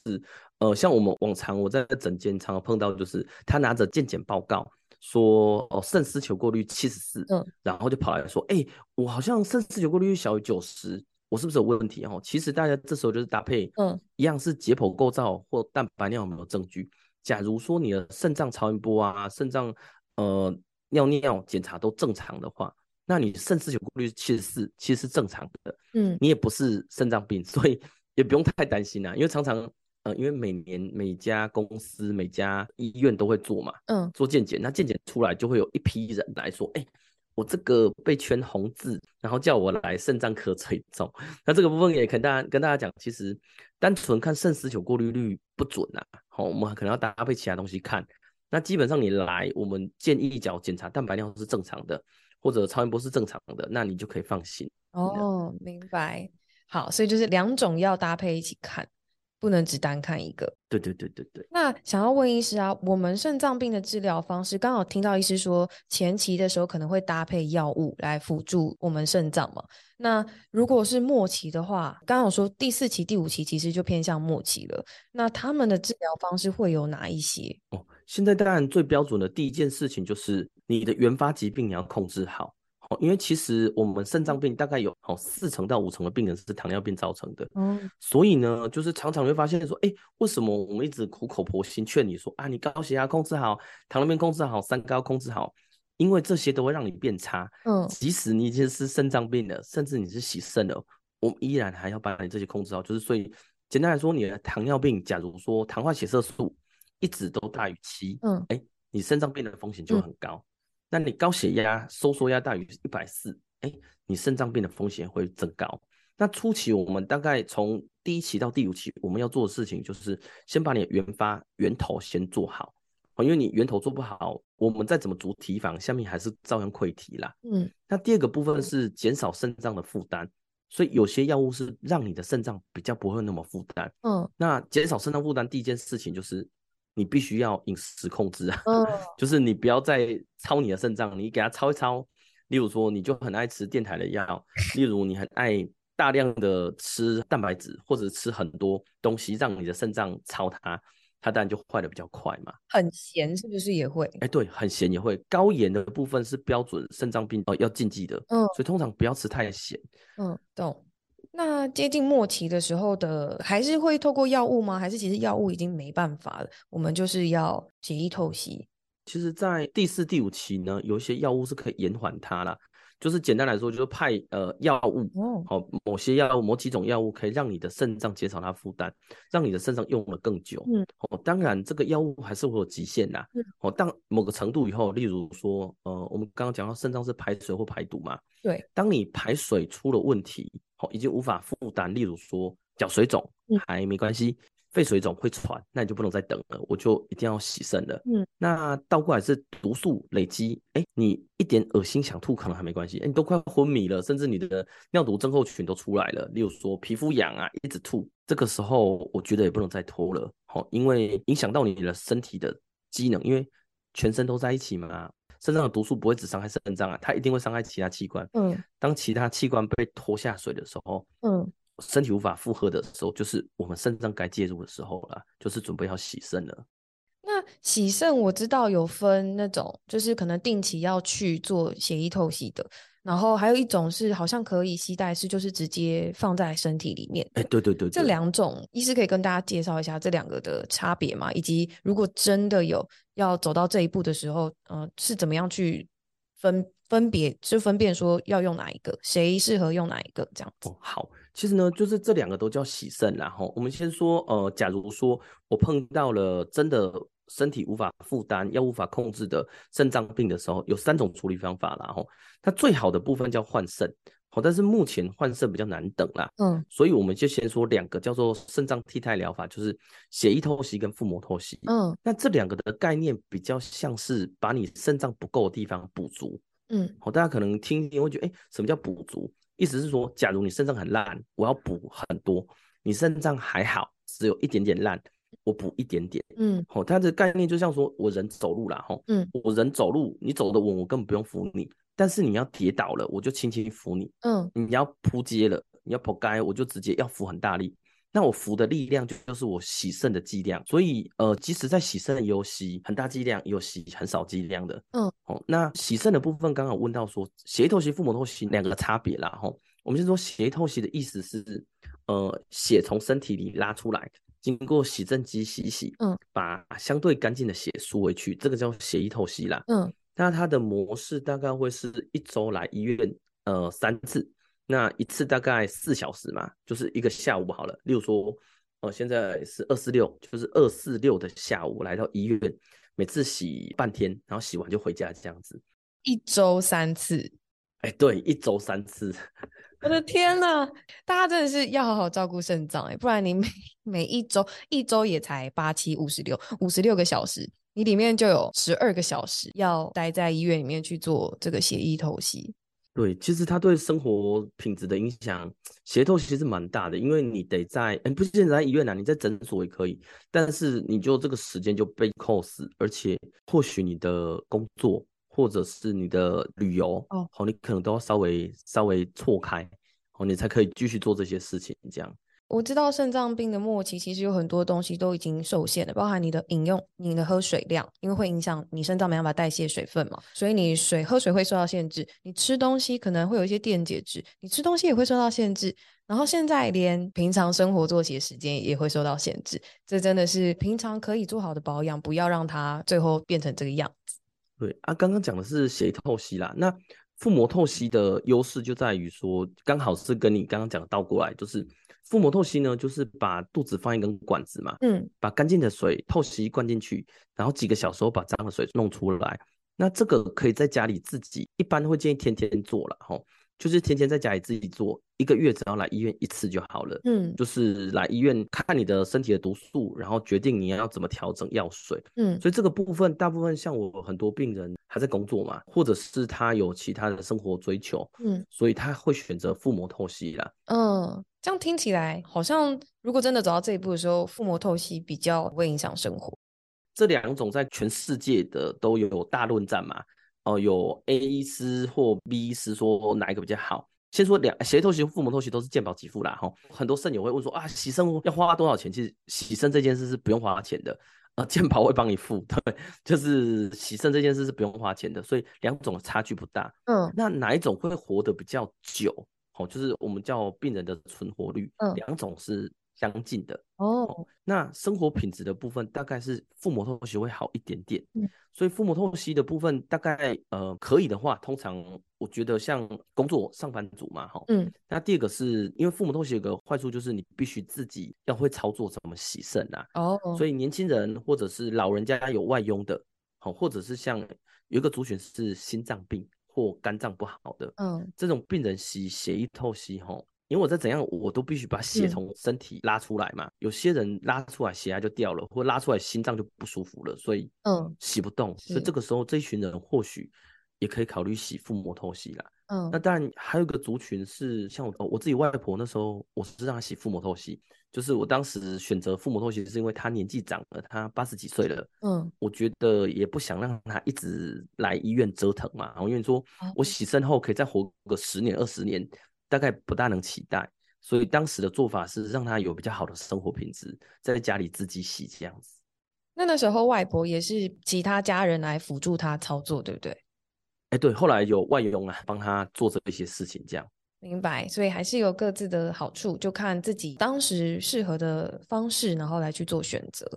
呃像我们往常我在诊间常常碰到，就是他拿着健检报告说哦肾丝球过滤七十四，嗯，然后就跑来说，哎、欸，我好像肾丝球过滤率小于九十，我是不是有问题？哦，其实大家这时候就是搭配嗯一样是解剖构造或蛋白尿有没有证据。假如说你的肾脏超音波啊，肾脏呃尿尿检查都正常的话，那你肾丝球过滤七十四其实是正常的，嗯，你也不是肾脏病，所以也不用太担心啊。因为常常，呃，因为每年每家公司、每家医院都会做嘛，嗯，做健检，那健检出来就会有一批人来说，哎、欸，我这个被圈红字，然后叫我来肾脏科追踪。那这个部分也跟大家跟大家讲，其实单纯看肾丝球过滤率不准啊，好，我们可能要搭配其他东西看。那基本上你来，我们建议脚检查蛋白尿是正常的，或者超音波是正常的，那你就可以放心。哦，明白。好，所以就是两种要搭配一起看，不能只单看一个。对对对对对。那想要问医师啊，我们肾脏病的治疗方式，刚好听到医师说前期的时候可能会搭配药物来辅助我们肾脏嘛。那如果是末期的话，刚刚有说第四期、第五期其实就偏向末期了。那他们的治疗方式会有哪一些？哦。现在当然最标准的第一件事情就是你的原发疾病你要控制好，因为其实我们肾脏病大概有好四成到五成的病人是糖尿病造成的，嗯，所以呢，就是常常会发现说，哎，为什么我们一直苦口婆心劝你说啊，你高血压控制好，糖尿病控制好，三高控制好，因为这些都会让你变差，嗯，即使你已经是肾脏病了，甚至你是洗肾了，我们依然还要把你这些控制好，就是所以简单来说，你的糖尿病，假如说糖化血色素。一直都大于七，嗯，哎、欸，你肾脏病的风险就很高。嗯、那你高血压、收缩压大于一百四，哎，你肾脏病的风险会增高。那初期我们大概从第一期到第五期，我们要做的事情就是先把你的原发源头先做好，因为你源头做不好，我们再怎么足提防，下面还是照样溃堤啦。嗯，那第二个部分是减少肾脏的负担，所以有些药物是让你的肾脏比较不会那么负担。嗯，那减少肾脏负担第一件事情就是。你必须要饮食控制啊，嗯、就是你不要再操你的肾脏，你给它操一操。例如说，你就很爱吃电台的药，例如你很爱大量的吃蛋白质，或者吃很多东西，让你的肾脏操它，它当然就坏的比较快嘛。很咸是不是也会？哎、欸，对，很咸也会。高盐的部分是标准肾脏病哦、呃、要禁忌的，嗯，所以通常不要吃太咸。嗯，懂。那接近末期的时候的，还是会透过药物吗？还是其实药物已经没办法了？我们就是要血液透析。其实，在第四、第五期呢，有一些药物是可以延缓它啦。就是简单来说，就是派呃药物，好、哦、某些药物、某几种药物可以让你的肾脏减少它负担，让你的肾脏用得更久。嗯，哦，当然这个药物还是会有极限的。嗯，哦，当某个程度以后，例如说，呃，我们刚刚讲到肾脏是排水或排毒嘛。对，当你排水出了问题，哦，已经无法负担，例如说脚水肿，还没关系。嗯肺水肿会喘，那你就不能再等了，我就一定要洗肾了。嗯，那倒过来是毒素累积，哎、欸，你一点恶心想吐可能还没关系，哎、欸，你都快昏迷了，甚至你的尿毒症候群都出来了，例如说皮肤痒啊，一直吐，这个时候我觉得也不能再拖了，好，因为影响到你的身体的机能，因为全身都在一起嘛，肾脏的毒素不会只伤害肾脏啊，它一定会伤害其他器官。嗯，当其他器官被拖下水的时候，嗯。身体无法负荷的时候，就是我们肾脏该介入的时候了，就是准备要洗肾了。那洗肾我知道有分那种，就是可能定期要去做血液透析的，然后还有一种是好像可以携带式，就是直接放在身体里面。哎，对对对，对，这两种，医师可以跟大家介绍一下这两个的差别吗？以及如果真的有要走到这一步的时候，嗯、呃，是怎么样去分分别，就分辨说要用哪一个，谁适合用哪一个这样子。哦，好。其实呢，就是这两个都叫洗肾，然后我们先说，呃，假如说我碰到了真的身体无法负担、要无法控制的肾脏病的时候，有三种处理方法，然后它最好的部分叫换肾，好，但是目前换肾比较难等啦，嗯，所以我们就先说两个叫做肾脏替代疗法，就是血液透析跟腹膜透析，嗯，那这两个的概念比较像是把你肾脏不够的地方补足，嗯，好，大家可能听一听会觉得，哎，什么叫补足？意思是说，假如你肾脏很烂，我要补很多；你肾脏还好，只有一点点烂，我补一点点。嗯，好，它的概念就像说我人走路啦，吼，嗯，我人走路，你走得稳，我根本不用扶你；但是你要跌倒了，我就轻轻扶你。嗯，你要扑街了，你要扑街，我就直接要扶很大力。那我服的力量就是我洗肾的剂量，所以呃，即使在洗肾有洗很大剂量，也有洗很少剂量的。嗯，哦，那洗肾的部分刚好问到说血液透析、腹膜透析两个差别啦。吼，我们先说血液透析的意思是，呃，血从身体里拉出来，经过洗肾机洗洗，嗯，把相对干净的血输回去，这个叫血液透析啦。嗯，那它的模式大概会是一周来医院呃三次，那一次大概四小时嘛，就是一个下午好了。例如说，呃，现在是二四六，就是二四六的下午来到医院，每次洗半天，然后洗完就回家这样子。一周三次。哎，对，一周三次。我的天呐，大家真的是要好好照顾肾脏哎，不然你每每一周一周也才八七五十六五十六个小时，你里面就有十二个小时要待在医院里面去做这个血液透析。对，其实它对生活品质的影响，斜透析其实蛮大的，因为你得在，嗯，不是现在在医院啊，你在诊所也可以，但是你就这个时间就被扣死，而且或许你的工作。或者是你的旅游哦，好，你可能都要稍微稍微错开，哦，你才可以继续做这些事情。这样，我知道肾脏病的末期其实有很多东西都已经受限了，包含你的饮用、你的喝水量，因为会影响你肾脏没办法代谢水分嘛，所以你水喝水会受到限制。你吃东西可能会有一些电解质，你吃东西也会受到限制。然后现在连平常生活作息的时间也会受到限制，这真的是平常可以做好的保养，不要让它最后变成这个样子。对啊，刚刚讲的是血透析啦。那腹膜透析的优势就在于说，刚好是跟你刚刚讲的倒过来，就是腹膜透析呢，就是把肚子放一根管子嘛，嗯，把干净的水透析灌进去，然后几个小时后把脏的水弄出来。那这个可以在家里自己，一般会建议天天做了哈。就是天天在家里自己做，一个月只要来医院一次就好了。嗯，就是来医院看你的身体的毒素，然后决定你要怎么调整药水。嗯，所以这个部分大部分像我很多病人还在工作嘛，或者是他有其他的生活追求。嗯，所以他会选择腹膜透析啦。嗯，这样听起来好像如果真的走到这一步的时候，腹膜透析比较不会影响生活。这两种在全世界的都有大论战嘛。哦，有 A 医师或 B 医师说哪一个比较好？先说两血透析、腹膜透析都是健保给付啦。哈，很多肾友会问说啊，洗肾要花多少钱？其实洗肾这件事是不用花钱的，呃，健保会帮你付。对，就是洗肾这件事是不用花钱的，所以两种差距不大。嗯，那哪一种会活得比较久？哦，就是我们叫病人的存活率。嗯，两种是。相近的哦，那生活品质的部分大概是腹膜透析会好一点点，嗯，所以腹膜透析的部分大概呃可以的话，通常我觉得像工作上班族嘛，哈，嗯，那第二个是因为腹膜透析有个坏处就是你必须自己要会操作怎么洗肾啊，哦，所以年轻人或者是老人家有外佣的，好，或者是像有一个族群是心脏病或肝脏不好的，嗯，这种病人洗血液透析，吼。因为我在怎样，我都必须把血从身体拉出来嘛。嗯、有些人拉出来血压就掉了，或拉出来心脏就不舒服了，所以嗯洗不动。所以这个时候这一群人或许也可以考虑洗腹膜透析啦。嗯，那当然还有一个族群是像我我自己外婆那时候，我是让她洗腹膜透析，就是我当时选择腹膜透析是因为他年纪长了，他八十几岁了。嗯，我觉得也不想让他一直来医院折腾嘛。然后因为说我洗身后可以再活个十年二十年。大概不大能期待，所以当时的做法是让他有比较好的生活品质，在家里自己洗这样子。那那时候外婆也是其他家人来辅助他操作，对不对？哎，对，后来有外佣啊帮他做这一些事情，这样。明白，所以还是有各自的好处，就看自己当时适合的方式，然后来去做选择。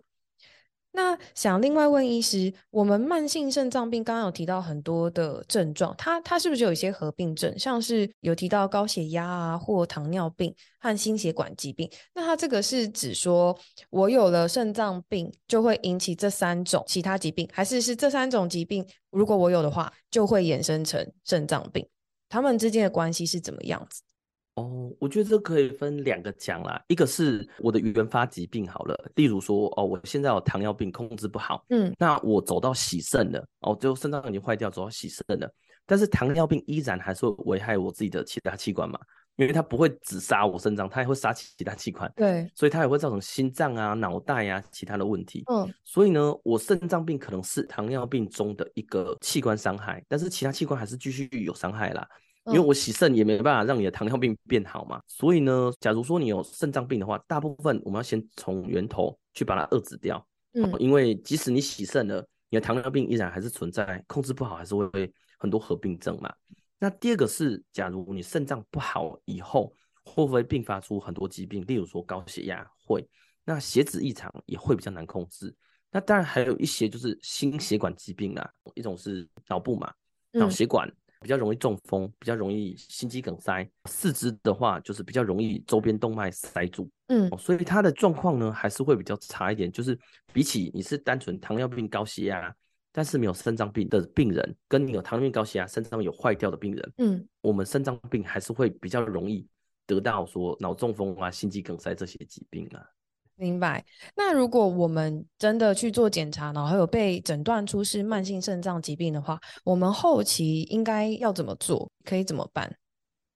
那想另外问医师，我们慢性肾脏病刚刚有提到很多的症状，它它是不是有一些合并症，像是有提到高血压啊，或糖尿病和心血管疾病？那它这个是指说我有了肾脏病就会引起这三种其他疾病，还是是这三种疾病如果我有的话就会衍生成肾脏病？它们之间的关系是怎么样子？哦，我觉得这可以分两个讲啦，一个是我的原发疾病好了，例如说哦，我现在有糖尿病控制不好，嗯，那我走到洗肾了，哦，就肾脏已经坏掉，走到洗肾了，但是糖尿病依然还是会危害我自己的其他器官嘛，因为它不会只杀我肾脏，它也会杀其他器官，对，所以它也会造成心脏啊、脑袋啊其他的问题，嗯，所以呢，我肾脏病可能是糖尿病中的一个器官伤害，但是其他器官还是继续有伤害啦。因为我洗肾也没办法让你的糖尿病变好嘛，所以呢，假如说你有肾脏病的话，大部分我们要先从源头去把它遏制掉。嗯，因为即使你洗肾了，你的糖尿病依然还是存在，控制不好还是会很多合并症嘛。那第二个是，假如你肾脏不好以后，会不会并发出很多疾病？例如说高血压会，那血脂异常也会比较难控制。那当然还有一些就是心血管疾病啊，一种是脑部嘛，脑血管比较容易中风，比较容易心肌梗塞。四肢的话就是比较容易周边动脉塞住，嗯，所以它的状况呢还是会比较差一点。就是比起你是单纯糖尿病高血压，但是没有肾脏病的病人，跟你有糖尿病高血压肾脏有坏掉的病人，嗯，我们肾脏病还是会比较容易得到说脑中风啊、心肌梗塞这些疾病啊。明白。那如果我们真的去做检查，然后有被诊断出是慢性肾脏疾病的话，我们后期应该要怎么做？可以怎么办？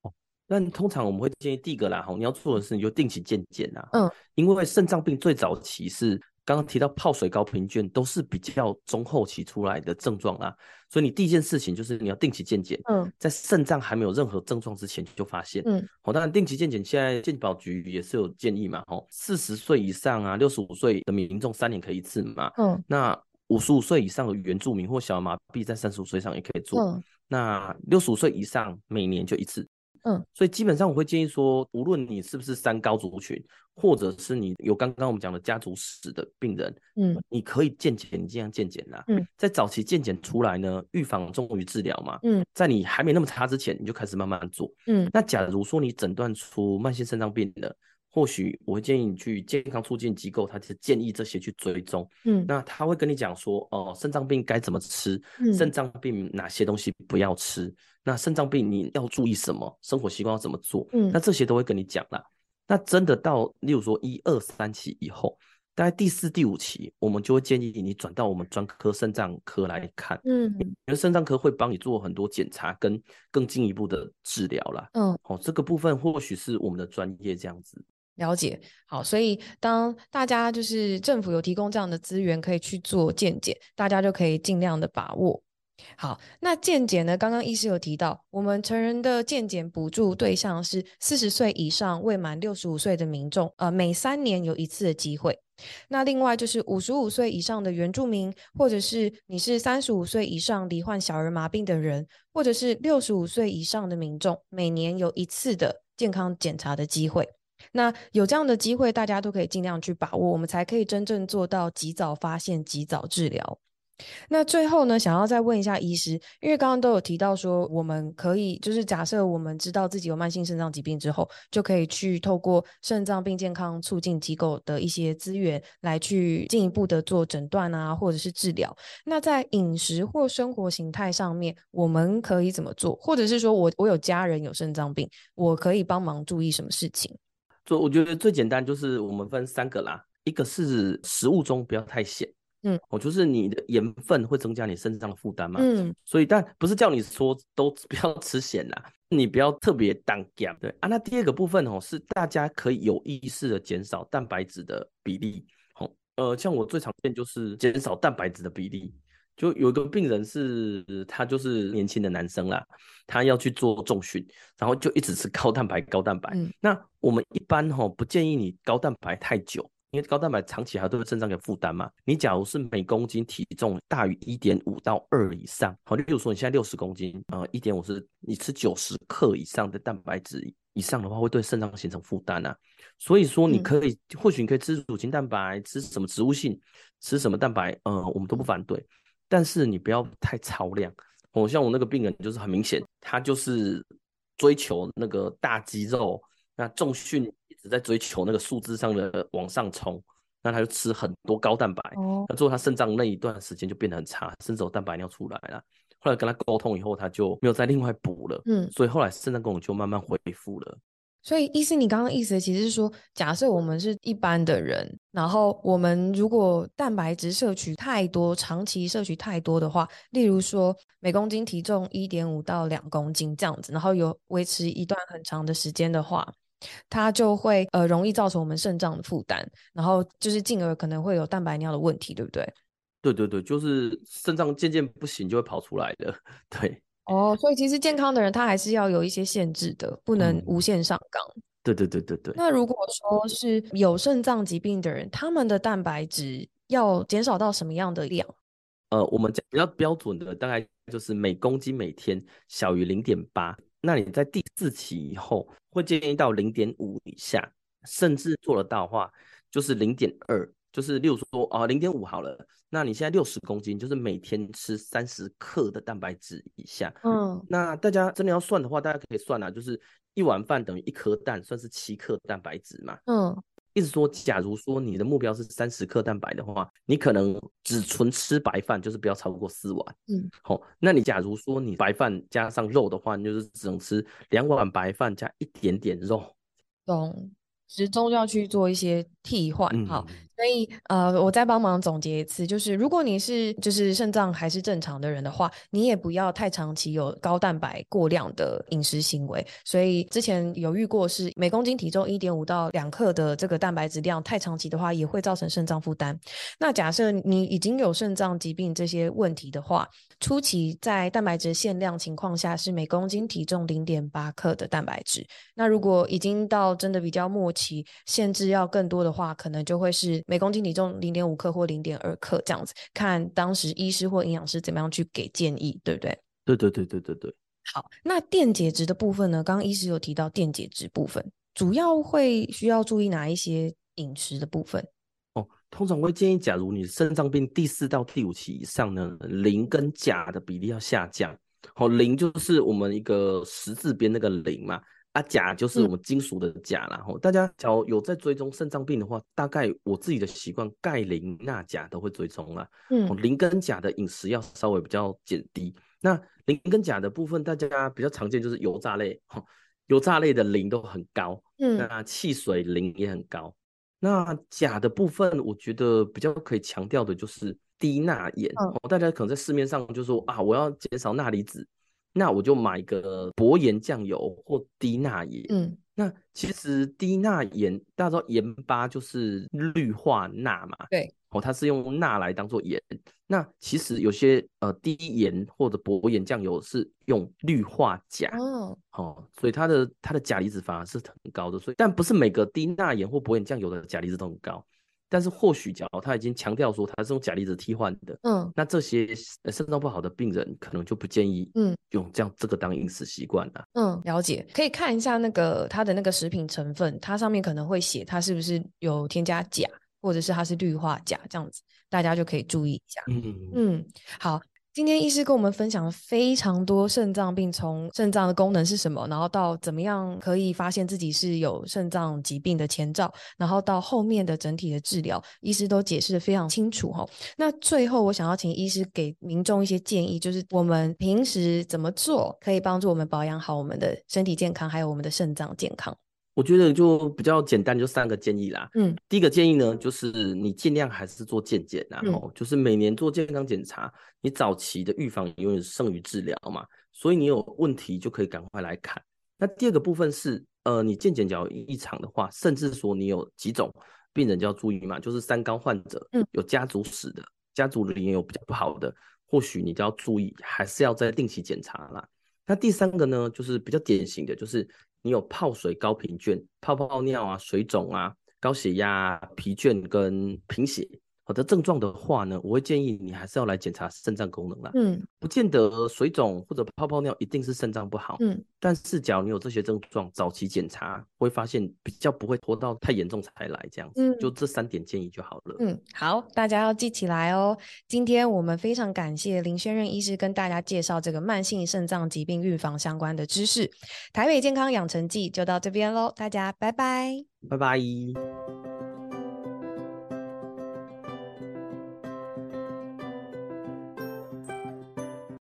哦，那通常我们会建议第一个啦，哈，你要做的是你就定期健检啊。嗯，因为肾脏病最早期是。刚刚提到泡水高贫倦都是比较中后期出来的症状啦，所以你第一件事情就是你要定期健检。嗯，在肾脏还没有任何症状之前就发现。嗯，好，当然定期健检现在健保局也是有建议嘛，哦，四十岁以上啊，六十五岁的民众三年可以一次嘛。嗯，那五十五岁以上的原住民或小儿麻痹在三十五岁以上也可以做。嗯，那六十五岁以上每年就一次。嗯，所以基本上我会建议说，无论你是不是三高族群，或者是你有刚刚我们讲的家族史的病人，嗯，你可以健检，你尽量健检啦。嗯，在早期健检出来呢，预防重于治疗嘛。嗯，在你还没那么差之前，你就开始慢慢做。嗯，那假如说你诊断出慢性肾脏病的。或许我会建议你去健康促进机构，他是建议这些去追踪。嗯，那他会跟你讲说，哦，肾脏病该怎么吃，肾脏病哪些东西不要吃，那肾脏病你要注意什么，生活习惯要怎么做。嗯，那这些都会跟你讲啦。那真的到，例如说一二三期以后，大概第四、第五期，我们就会建议你转到我们专科肾脏科来看。嗯，因为肾脏科会帮你做很多检查跟更进一步的治疗啦。嗯，哦，这个部分或许是我们的专业这样子。了解，好，所以当大家就是政府有提供这样的资源，可以去做健检，大家就可以尽量的把握。好，那健检呢？刚刚医师有提到，我们成人的健检补助对象是四十岁以上未满六十五岁的民众，呃，每三年有一次的机会。那另外就是五十五岁以上的原住民，或者是你是三十五岁以上罹患小儿麻痹的人，或者是六十五岁以上的民众，每年有一次的健康检查的机会。那有这样的机会，大家都可以尽量去把握，我们才可以真正做到及早发现、及早治疗。那最后呢，想要再问一下医师，因为刚刚都有提到说，我们可以就是假设我们知道自己有慢性肾脏疾病之后，就可以去透过肾脏病健康促进机构的一些资源来去进一步的做诊断啊，或者是治疗。那在饮食或生活形态上面，我们可以怎么做？或者是说我我有家人有肾脏病，我可以帮忙注意什么事情？就我觉得最简单就是我们分三个啦，一个是食物中不要太咸，嗯，哦就是你的盐分会增加你肾脏的负担嘛，嗯，所以但不是叫你说都 不要吃咸啦，你不要特别当咸，对啊。那第二个部分哦，是大家可以有意识的减少蛋白质的比例，哦，呃，像我最常见就是减少蛋白质的比例。就有一个病人是，他就是年轻的男生啦，他要去做重训，然后就一直吃高蛋白，高蛋白。嗯、那我们一般哈不建议你高蛋白太久，因为高蛋白长期还对肾脏有负担嘛。你假如是每公斤体重大于一点五到二以上，好，例如说你现在六十公斤，呃，一点五是你吃九十克以上的蛋白质以上的话，会对肾脏形成负担啊。所以说你可以，嗯、或许你可以吃乳清蛋白，吃什么植物性，吃什么蛋白，呃，我们都不反对。但是你不要太超量，哦，像我那个病人就是很明显，他就是追求那个大肌肉，那重训一直在追求那个数字上的往上冲，那他就吃很多高蛋白，那最后他肾脏那一段时间就变得很差，甚至有蛋白尿出来了。后来跟他沟通以后，他就没有再另外补了，嗯，所以后来肾脏功能就慢慢恢复了。所以，意思，你刚刚意思其实是说，假设我们是一般的人，然后我们如果蛋白质摄取太多，长期摄取太多的话，例如说每公斤体重一点五到两公斤这样子，然后有维持一段很长的时间的话，它就会呃容易造成我们肾脏的负担，然后就是进而可能会有蛋白尿的问题，对不对？对对对，就是肾脏渐渐不行就会跑出来的，对。哦，所以其实健康的人他还是要有一些限制的，不能无限上纲。嗯、对对对对对。那如果说是有肾脏疾病的人，他们的蛋白质要减少到什么样的量？呃，我们讲比较标准的，大概就是每公斤每天小于零点八。那你在第四期以后，会建议到零点五以下，甚至做得到的话，就是零点二。就是例如说啊，零点五好了，那你现在六十公斤，就是每天吃三十克的蛋白质以下。嗯，那大家真的要算的话，大家可以算啊，就是一碗饭等于一颗蛋，算是七克蛋白质嘛。嗯，意思说，假如说你的目标是三十克蛋白的话，你可能只纯吃白饭，就是不要超过四碗。嗯，好、哦，那你假如说你白饭加上肉的话，你就是只能吃两碗白饭加一点点肉。懂，时钟就要去做一些替换。嗯、好。所以，呃，我再帮忙总结一次，就是如果你是就是肾脏还是正常的人的话，你也不要太长期有高蛋白过量的饮食行为。所以之前有遇过是每公斤体重一点五到两克的这个蛋白质量太长期的话，也会造成肾脏负担。那假设你已经有肾脏疾病这些问题的话，初期在蛋白质限量情况下是每公斤体重零点八克的蛋白质。那如果已经到真的比较末期，限制要更多的话，可能就会是。每公斤体重零点五克或零点二克这样子，看当时医师或营养师怎么样去给建议，对不对？对对对对对对。好，那电解质的部分呢？刚刚医师有提到电解质部分，主要会需要注意哪一些饮食的部分？哦，通常会建议，假如你肾脏病第四到第五期以上呢，磷跟钾的比例要下降。好、哦，磷就是我们一个十字边那个磷嘛。啊，钾就是我们金属的钾啦。吼、嗯，大家只要有在追踪肾脏病的话，大概我自己的习惯，钙、磷、钠、钾都会追踪啦。嗯，磷跟钾的饮食要稍微比较减低。那磷跟钾的部分，大家比较常见就是油炸类，油炸类的磷都很高。嗯，那汽水磷也很高。那钾的部分，我觉得比较可以强调的就是低钠盐。哦、嗯，大家可能在市面上就说啊，我要减少钠离子。那我就买一个薄盐酱油或低钠盐。嗯，那其实低钠盐，大家知道盐巴就是氯化钠嘛？对，哦，它是用钠来当做盐。那其实有些呃低盐或者薄盐酱油是用氯化钾。哦，哦，所以它的它的钾离子反而是很高的。所以，但不是每个低钠盐或薄盐酱油的钾离子都很高。但是或许，假如他已经强调说他是用钾离子替换的，嗯，那这些肾脏不好的病人可能就不建议，嗯，用这样这个当饮食习惯了。嗯，了解，可以看一下那个它的那个食品成分，它上面可能会写它是不是有添加钾，或者是它是氯化钾这样子，大家就可以注意一下。嗯嗯，好。今天医师跟我们分享了非常多肾脏病，从肾脏的功能是什么，然后到怎么样可以发现自己是有肾脏疾病的前兆，然后到后面的整体的治疗，医师都解释得非常清楚哈。那最后我想要请医师给民众一些建议，就是我们平时怎么做可以帮助我们保养好我们的身体健康，还有我们的肾脏健康。我觉得就比较简单，就三个建议啦。嗯，第一个建议呢，就是你尽量还是做健检，然后就是每年做健康检查。你早期的预防永远胜于治疗嘛，所以你有问题就可以赶快来看。那第二个部分是，呃，你健检只要异常的话，甚至说你有几种病人就要注意嘛，就是三高患者，嗯有家族史的，家族里面有比较不好的，或许你就要注意，还是要再定期检查啦。那第三个呢，就是比较典型的就是。你有泡水高频倦、泡泡尿啊、水肿啊、高血压、疲倦跟贫血。好的症状的话呢，我会建议你还是要来检查肾脏功能啦。嗯，不见得水肿或者泡泡尿一定是肾脏不好。嗯，但是假如你有这些症状，早期检查会发现比较不会拖到太严重才来这样子。嗯，就这三点建议就好了。嗯，好，大家要记起来哦。今天我们非常感谢林轩任医师跟大家介绍这个慢性肾脏疾病预防相关的知识。台北健康养成记就到这边喽，大家拜拜，拜拜。